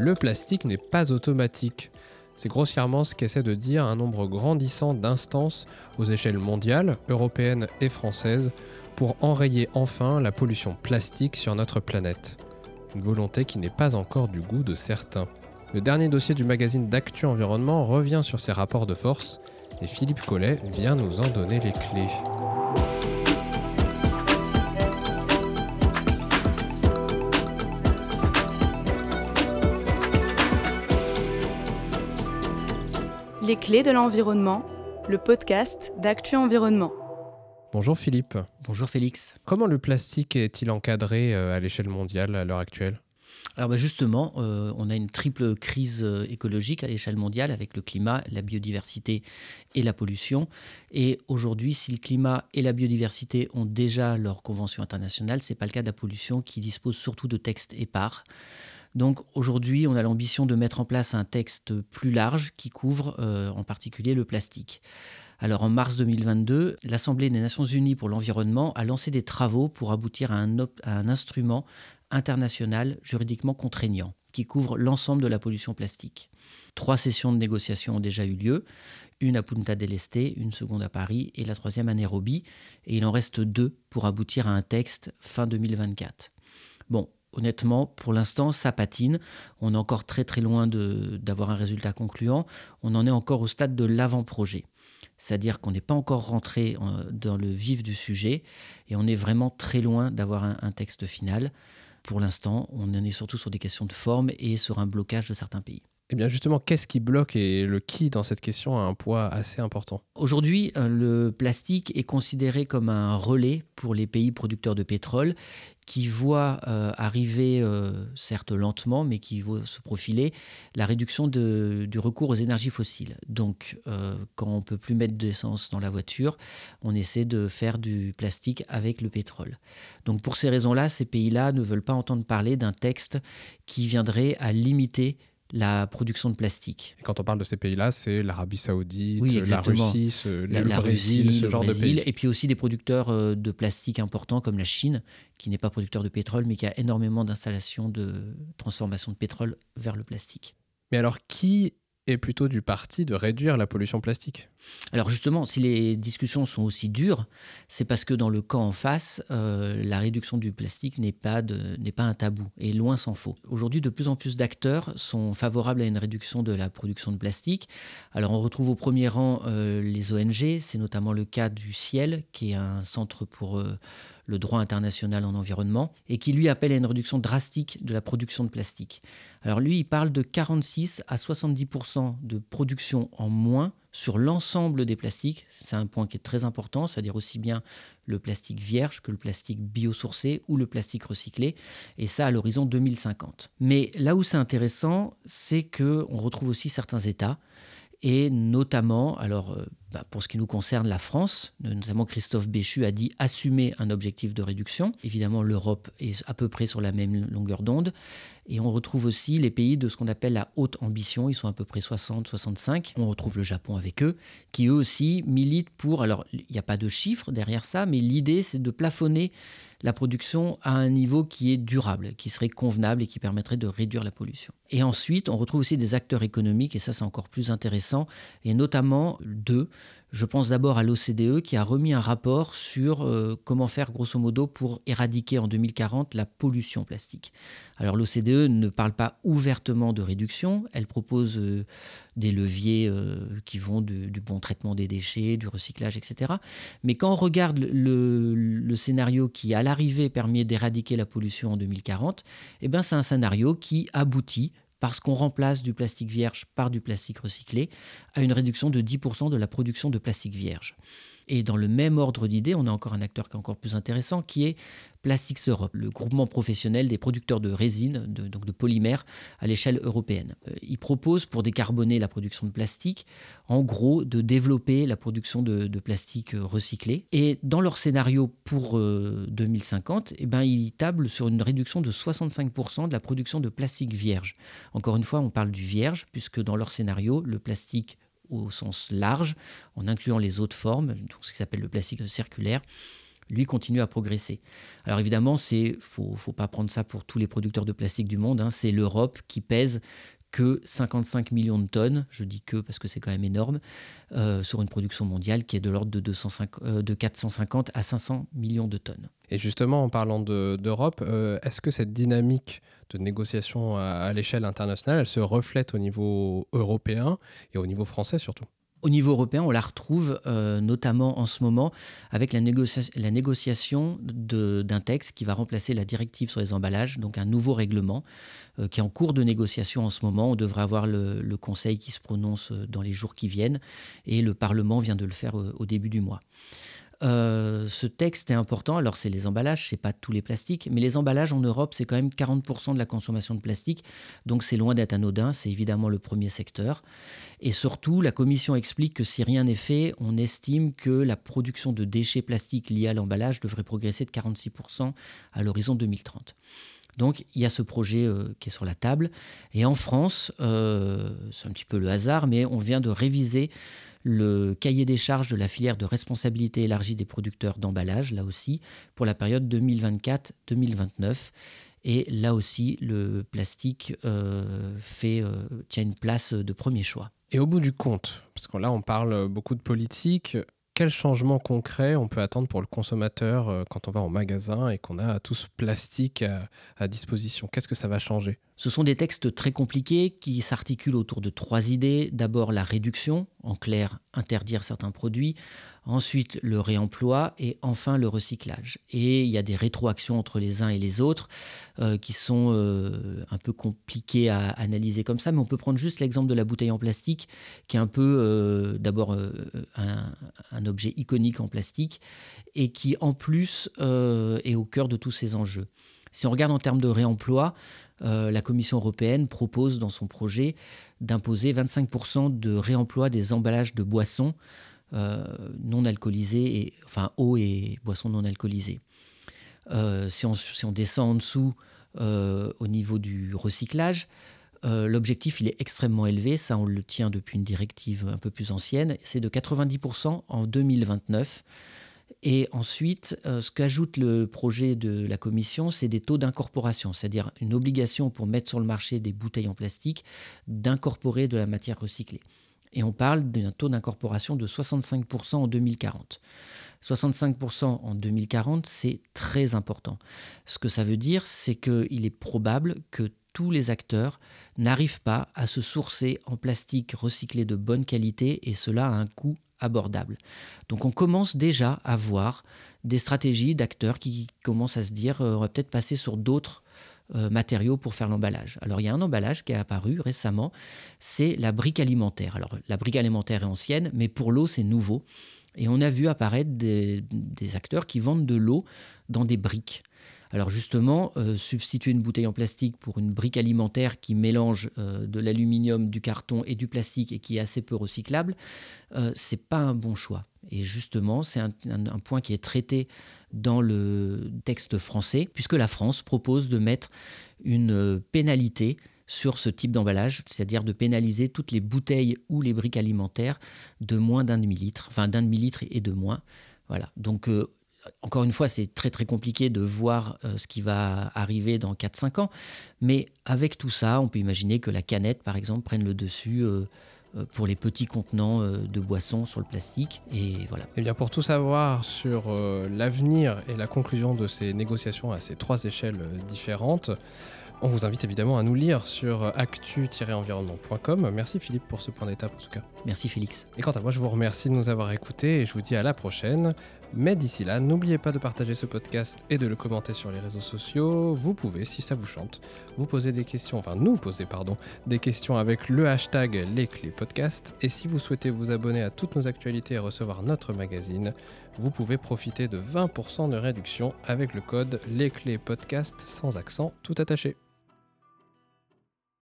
Le plastique n'est pas automatique. C'est grossièrement ce qu'essaie de dire un nombre grandissant d'instances aux échelles mondiales, européennes et françaises pour enrayer enfin la pollution plastique sur notre planète. Une volonté qui n'est pas encore du goût de certains. Le dernier dossier du magazine d'Actu Environnement revient sur ces rapports de force et Philippe Collet vient nous en donner les clés. Les clés de l'environnement, le podcast d'Actu Environnement. Bonjour Philippe. Bonjour Félix. Comment le plastique est-il encadré euh, à l'échelle mondiale à l'heure actuelle? Alors bah, justement, euh, on a une triple crise euh, écologique à l'échelle mondiale avec le climat, la biodiversité et la pollution. Et aujourd'hui, si le climat et la biodiversité ont déjà leur convention internationale, ce n'est pas le cas de la pollution qui dispose surtout de textes épars. Donc aujourd'hui, on a l'ambition de mettre en place un texte plus large qui couvre euh, en particulier le plastique. Alors en mars 2022, l'Assemblée des Nations Unies pour l'environnement a lancé des travaux pour aboutir à un, instrument international juridiquement contraignant qui couvre l'ensemble de la pollution plastique. Trois sessions de négociation ont déjà eu lieu, une à Punta del Este, une seconde à Paris et la troisième à Nairobi, et il en reste deux pour aboutir à un texte fin 2024. Bon, honnêtement, pour l'instant, ça patine. On est encore très très loin d'avoir un résultat concluant. On en est encore au stade de l'avant-projet. C'est-à-dire qu'on n'est pas encore rentré dans le vif du sujet et on est vraiment très loin d'avoir un, texte final. Pour l'instant, on en est surtout sur des questions de forme et sur un blocage de certains pays. Eh bien justement, qu'est-ce qui bloque et le qui dans cette question a un poids assez important Aujourd'hui, euh, le plastique est considéré comme un relais pour les pays producteurs de pétrole qui voient euh, arriver, euh, certes lentement, mais qui voient se profiler, la réduction du recours aux énergies fossiles. Donc, quand on ne peut plus mettre d'essence dans la voiture, on essaie de faire du plastique avec le pétrole. Donc, pour ces raisons-là, ces pays-là ne veulent pas entendre parler d'un texte qui viendrait à limiter la production de plastique. Et quand on parle de ces pays-là, c'est l'Arabie Saoudite, la Russie, le Brésil, ce genre de pays. Et puis aussi des producteurs euh, de plastique importants comme la Chine, qui n'est pas producteur de pétrole, mais qui a énormément d'installations de transformation de pétrole vers le plastique. Mais alors, qui est plutôt du parti de réduire la pollution plastique alors justement, si les discussions sont aussi dures, c'est parce que dans le camp en face, euh, la réduction du plastique n'est pas, pas un tabou, et loin s'en faut. Aujourd'hui, de plus en plus d'acteurs sont favorables à une réduction de la production de plastique. Alors on retrouve au premier rang euh, les ONG, c'est notamment le cas du Ciel, qui est un centre pour... Euh, le droit international en environnement, et qui lui appelle à une réduction drastique de la production de plastique. Alors lui, il parle de 46 à 70% de production en moins sur l'ensemble des plastiques. C'est un point qui est très important, c'est-à-dire aussi bien le plastique vierge que le plastique biosourcé ou le plastique recyclé, et ça à l'horizon 2050. Mais là où c'est intéressant, c'est que on retrouve aussi certains États et notamment, alors euh, bah, pour ce qui nous concerne, la France, notamment Christophe Béchu a dit assumer un objectif de réduction. Évidemment, l'Europe est à peu près sur la même longueur d'onde. Et on retrouve aussi les pays de ce qu'on appelle la haute ambition, ils sont à peu près 60, 65. On retrouve le Japon avec eux, qui eux aussi militent pour, alors il n'y a pas de chiffres derrière ça, mais l'idée c'est de plafonner la production à un niveau qui est durable, qui serait convenable et qui permettrait de réduire la pollution. Et ensuite, on retrouve aussi des acteurs économiques, et ça c'est encore plus intéressant, et notamment deux. Je pense d'abord à l'OCDE qui a remis un rapport sur euh, comment faire grosso modo pour éradiquer en 2040 la pollution plastique. Alors l'OCDE ne parle pas ouvertement de réduction, elle propose euh, des leviers euh, qui vont du, bon traitement des déchets, du recyclage, etc. Mais quand on regarde le, scénario qui à l'arrivée permet d'éradiquer la pollution en 2040, eh ben c'est un scénario qui aboutit parce qu'on remplace du plastique vierge par du plastique recyclé, à une réduction de 10% de la production de plastique vierge. Et dans le même ordre d'idées, on a encore un acteur qui est encore plus intéressant, qui est Plastics Europe, le groupement professionnel des producteurs de résine, donc de polymères, à l'échelle européenne. Euh, il propose, pour décarboner la production de plastique, en gros, de développer la production de, plastique euh, recyclé. Et dans leur scénario pour 2050, euh, eh ben, ils tablent sur une réduction de 65% de la production de plastique vierge. Encore une fois, on parle du vierge, puisque dans leur scénario, le plastique au sens large, en incluant les autres formes, donc ce qui s'appelle le plastique circulaire, lui continue à progresser. Alors évidemment, c'est faut, faut pas prendre ça pour tous les producteurs de plastique du monde. Hein. c'est l'Europe qui pèse que 55 millions de tonnes, je dis que parce que c'est quand même énorme, euh, sur une production mondiale qui est de l'ordre de, de 450 à 500 millions de tonnes. Et justement, en parlant d'Europe, est-ce que cette dynamique de négociation à, l'échelle internationale, elle se reflète au niveau européen et au niveau français surtout? Au niveau européen, on la retrouve euh, notamment en ce moment avec la, négociation d'un texte qui va remplacer la directive sur les emballages, donc un nouveau règlement euh, qui est en cours de négociation en ce moment. On devrait avoir le, Conseil qui se prononce euh, dans les jours qui viennent et le Parlement vient de le faire au début du mois. Euh, ce texte est important. Alors, c'est les emballages, c'est pas tous les plastiques, mais les emballages en Europe, c'est quand même 40% de la consommation de plastique. Donc, c'est loin d'être anodin. C'est évidemment le premier secteur. Et surtout, la Commission explique que si rien n'est fait, on estime que la production de déchets plastiques liés à l'emballage devrait progresser de 46% à l'horizon 2030. Donc il y a ce projet euh, qui est sur la table. Et en France, euh, c'est un petit peu le hasard, mais on vient de réviser le cahier des charges de la filière de responsabilité élargie des producteurs d'emballage, là aussi, pour la période 2024-2029. Et là aussi, le plastique euh, fait, euh, tient une place de premier choix. Et au bout du compte, parce que là on parle beaucoup de politique, quel changement concret on peut attendre pour le consommateur euh, quand on va au magasin et qu'on a tout ce plastique à, disposition? Qu'est-ce que ça va changer? Ce sont des textes très compliqués qui s'articulent autour de trois idées. D'abord la réduction, en clair interdire certains produits, ensuite le réemploi et enfin le recyclage. Et il y a des rétroactions entre les uns et les autres euh, qui sont euh, un peu compliquées à analyser comme ça, mais on peut prendre juste l'exemple de la bouteille en plastique, qui est un peu euh, d'abord un, un, objet iconique en plastique et qui en plus est au cœur de tous ces enjeux. Si on regarde en termes de réemploi, la Commission européenne propose dans son projet d'imposer 25% de réemploi des emballages de boissons euh, non alcoolisés, et, enfin eau et boissons non alcoolisées. Euh, si, on, si, on, descend en dessous euh, au niveau du recyclage, l'objectif il est extrêmement élevé, ça on le tient depuis une directive un peu plus ancienne, c'est de 90% en 2029. Et ensuite, ce qu'ajoute le projet de la Commission, c'est des taux d'incorporation, c'est-à-dire une obligation pour mettre sur le marché des bouteilles en plastique d'incorporer de la matière recyclée. Et on parle d'un taux d'incorporation de 65% en 2040. 65% en 2040, c'est très important. Ce que ça veut dire, c'est qu'il est probable que tous les acteurs n'arrivent pas à se sourcer en plastique recyclé de bonne qualité et cela à un coût abordable. Donc on commence déjà à voir des stratégies d'acteurs qui commencent à se dire euh, on va peut-être passer sur d'autres euh, matériaux pour faire l'emballage. Alors il y a un emballage qui est apparu récemment, c'est la brique alimentaire. Alors la brique alimentaire est ancienne, mais pour l'eau c'est nouveau. Et on a vu apparaître des, acteurs qui vendent de l'eau dans des briques. Alors justement, euh, substituer une bouteille en plastique pour une brique alimentaire qui mélange euh, de l'aluminium, du carton et du plastique et qui est assez peu recyclable, euh, c'est pas un bon choix. Et justement, c'est un, point qui est traité dans le texte français, puisque la France propose de mettre une pénalité sur ce type d'emballage, c'est-à-dire de pénaliser toutes les bouteilles ou les briques alimentaires de moins d'un demi-litre, enfin d'un demi-litre et de moins. Voilà. Donc, euh, encore une fois, c'est très très compliqué de voir euh, ce qui va arriver dans 4-5 ans, mais avec tout ça, on peut imaginer que la canette, par exemple, prenne le dessus. Euh, euh, pour les petits contenants de boissons sur le plastique. Et voilà. Et eh bien pour tout savoir sur l'avenir et la conclusion de ces négociations à ces trois échelles différentes, on vous invite évidemment à nous lire sur actu-environnement.com. Merci Philippe pour ce point d'étape en tout cas. Merci Félix. Et quant à moi, je vous remercie de nous avoir écoutés et je vous dis à la prochaine. Mais d'ici là, n'oubliez pas de partager ce podcast et de le commenter sur les réseaux sociaux. Vous pouvez, si ça vous chante, vous poser des questions, enfin nous poser, pardon, des questions avec le hashtag les clés podcast. Et si vous souhaitez vous abonner à toutes nos actualités et recevoir notre magazine, vous pouvez profiter de 20% de réduction avec le code les clés podcast sans accent tout attaché.